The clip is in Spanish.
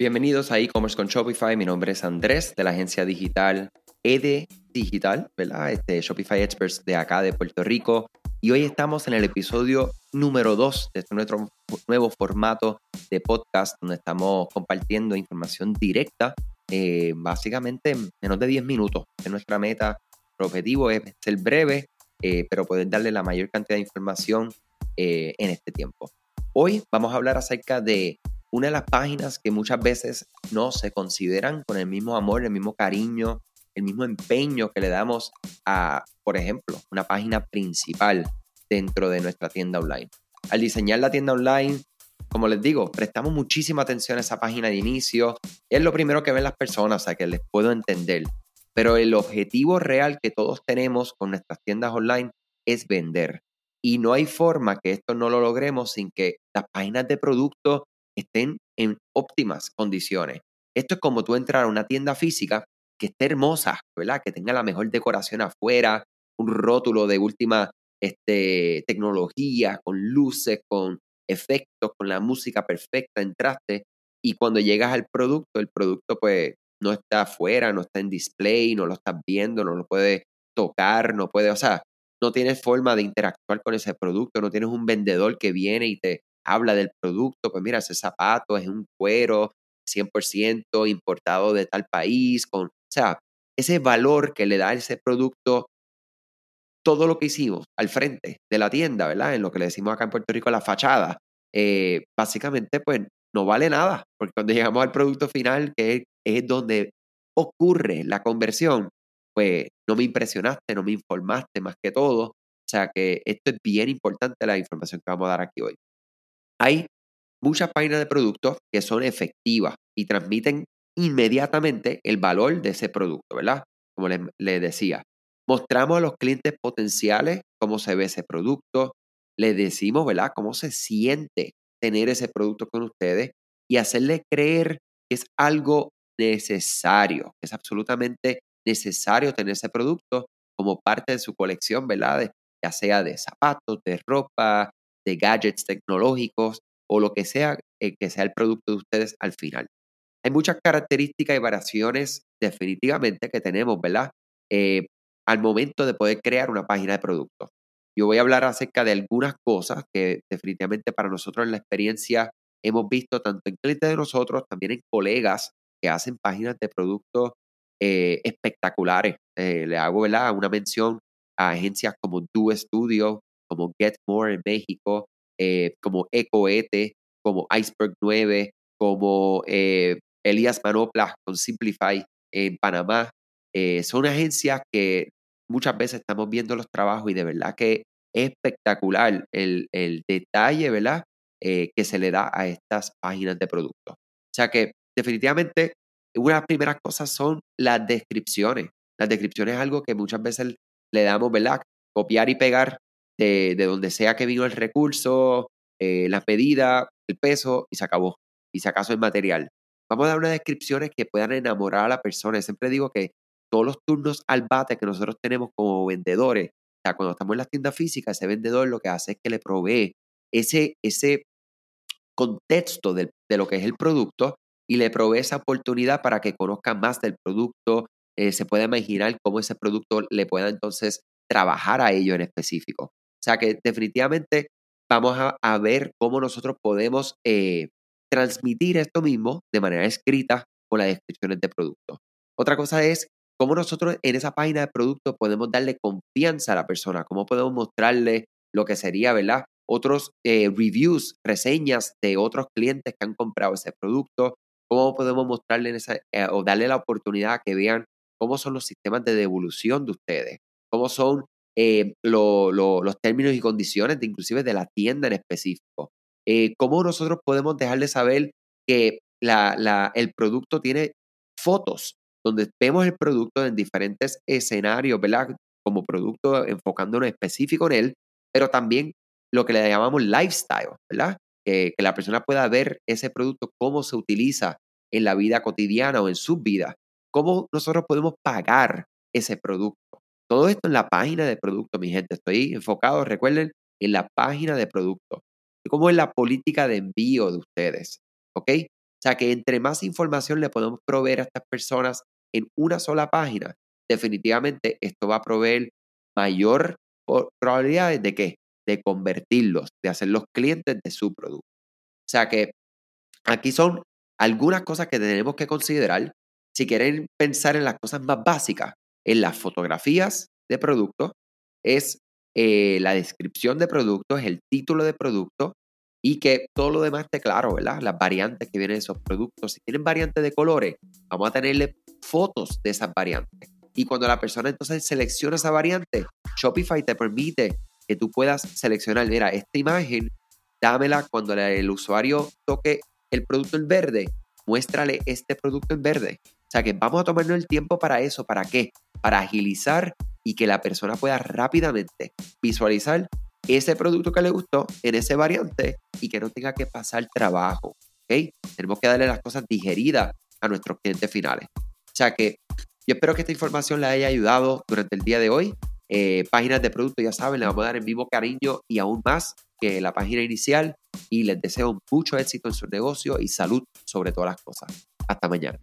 Bienvenidos a e-commerce con Shopify. Mi nombre es Andrés de la agencia digital ED Digital, ¿verdad? Este, Shopify Experts de acá de Puerto Rico. Y hoy estamos en el episodio número 2 de este nuestro nuevo formato de podcast donde estamos compartiendo información directa, eh, básicamente en menos de 10 minutos. Es nuestra meta, nuestro objetivo es ser breve, eh, pero poder darle la mayor cantidad de información eh, en este tiempo. Hoy vamos a hablar acerca de una de las páginas que muchas veces no se consideran con el mismo amor, el mismo cariño, el mismo empeño que le damos a, por ejemplo, una página principal dentro de nuestra tienda online. Al diseñar la tienda online, como les digo, prestamos muchísima atención a esa página de inicio. Es lo primero que ven las personas, o que les puedo entender. Pero el objetivo real que todos tenemos con nuestras tiendas online es vender. Y no hay forma que esto no lo logremos sin que las páginas de producto estén en óptimas condiciones. Esto es como tú entrar a una tienda física que esté hermosa, ¿verdad? Que tenga la mejor decoración afuera, un rótulo de última este, tecnología, con luces, con efectos, con la música perfecta, entraste y cuando llegas al producto, el producto pues no está afuera, no está en display, no lo estás viendo, no lo puedes tocar, no puede, o sea, no tienes forma de interactuar con ese producto, no tienes un vendedor que viene y te habla del producto, pues mira, ese zapato es un cuero 100% importado de tal país, con, o sea, ese valor que le da ese producto, todo lo que hicimos al frente de la tienda, ¿verdad? En lo que le decimos acá en Puerto Rico la fachada, eh, básicamente pues no vale nada, porque cuando llegamos al producto final, que es donde ocurre la conversión, pues no me impresionaste, no me informaste más que todo. O sea que esto es bien importante la información que vamos a dar aquí hoy. Hay muchas páginas de productos que son efectivas y transmiten inmediatamente el valor de ese producto, ¿verdad? Como les, decía, mostramos a los clientes potenciales cómo se ve ese producto, les decimos, ¿verdad? Cómo se siente tener ese producto con ustedes y hacerles creer que es algo necesario, que es absolutamente necesario tener ese producto como parte de su colección, ¿verdad? ya sea de zapatos, de ropa, de gadgets tecnológicos o lo que sea eh, que sea el producto de ustedes al final. Hay muchas características y variaciones definitivamente que tenemos, ¿verdad? Eh, al momento de poder crear una página de producto. Yo voy a hablar acerca de algunas cosas que definitivamente para nosotros en la experiencia hemos visto tanto en clientes de nosotros, también en colegas que hacen páginas de productos eh, espectaculares. Le hago ¿verdad? una mención a agencias como Do Studio, como Get More en México, eh, como EcoEte, como Iceberg 9, como Elías Manoplas con Simplify en Panamá. son agencias que muchas veces estamos viendo los trabajos y de verdad que es espectacular el, el detalle, ¿verdad? que se le da a estas páginas de productos. O sea que definitivamente una de las primeras cosas son las descripciones. Las descripciones es algo que muchas veces le damos, ¿verdad? Copiar y pegar de, donde sea que vino el recurso, eh, la medida, el peso y se acabó. Y si acaso el material. Vamos a dar unas descripciones que puedan enamorar a la persona. Siempre digo que todos los turnos al bate que nosotros tenemos como vendedores, o sea, cuando estamos en las tiendas físicas, ese vendedor lo que hace es que le provee ese, ese contexto de, de lo que es el producto y le provee esa oportunidad para que conozca más del producto, eh, se pueda imaginar cómo ese producto le pueda entonces trabajar a ello en específico. O sea que definitivamente vamos a, ver cómo nosotros podemos eh, transmitir esto mismo de manera escrita con las descripciones de producto. Otra cosa es cómo nosotros en esa página de producto podemos darle confianza a la persona, cómo podemos mostrarle lo que sería, ¿verdad? Otros eh, reviews, reseñas de otros clientes que han comprado ese producto, cómo podemos mostrarle esa, eh, o darle la oportunidad a que vean cómo son los sistemas de devolución de ustedes, cómo son eh, los términos y condiciones de inclusive de la tienda en específico, eh, cómo nosotros podemos dejarle saber que el producto tiene fotos donde vemos el producto en diferentes escenarios, ¿verdad? Como producto enfocándonos específico en él, pero también lo que le llamamos lifestyle, ¿verdad? que, la persona pueda ver ese producto, cómo se utiliza en la vida cotidiana o en su vida, cómo nosotros podemos pagar ese producto. Todo esto en la página de producto, mi gente. Estoy enfocado, recuerden, en la página de producto. ¿Cómo es la política de envío de ustedes? ¿Ok? O sea que entre más información le podemos proveer a estas personas en una sola página, definitivamente esto va a proveer mayor probabilidad de qué? De convertirlos, de hacerlos clientes de su producto. O sea que aquí son algunas cosas que tenemos que considerar si quieren pensar en las cosas más básicas, en las fotografías de producto, es eh, la descripción de producto, es el título de producto y que todo lo demás esté claro, ¿verdad? Las variantes que vienen de esos productos. Si tienen variantes de colores, vamos a tenerle fotos de esas variantes. Y cuando la persona entonces selecciona esa variante, Shopify te permite que tú puedas seleccionar, mira, esta imagen, dámela cuando el usuario toque el producto en verde, muéstrale este producto en verde. O sea que vamos a tomarnos el tiempo para eso. ¿Para qué? Para agilizar y que la persona pueda rápidamente visualizar ese producto que le gustó en ese variante y que no tenga que pasar trabajo. ¿ok? Tenemos que darle las cosas digeridas a nuestros clientes finales. O sea que yo espero que esta información le haya ayudado durante el día de hoy. Eh, páginas de producto, ya saben, le vamos a dar el mismo cariño y aún más que la página inicial. Y les deseo mucho éxito en su negocio y salud sobre todas las cosas. Hasta mañana.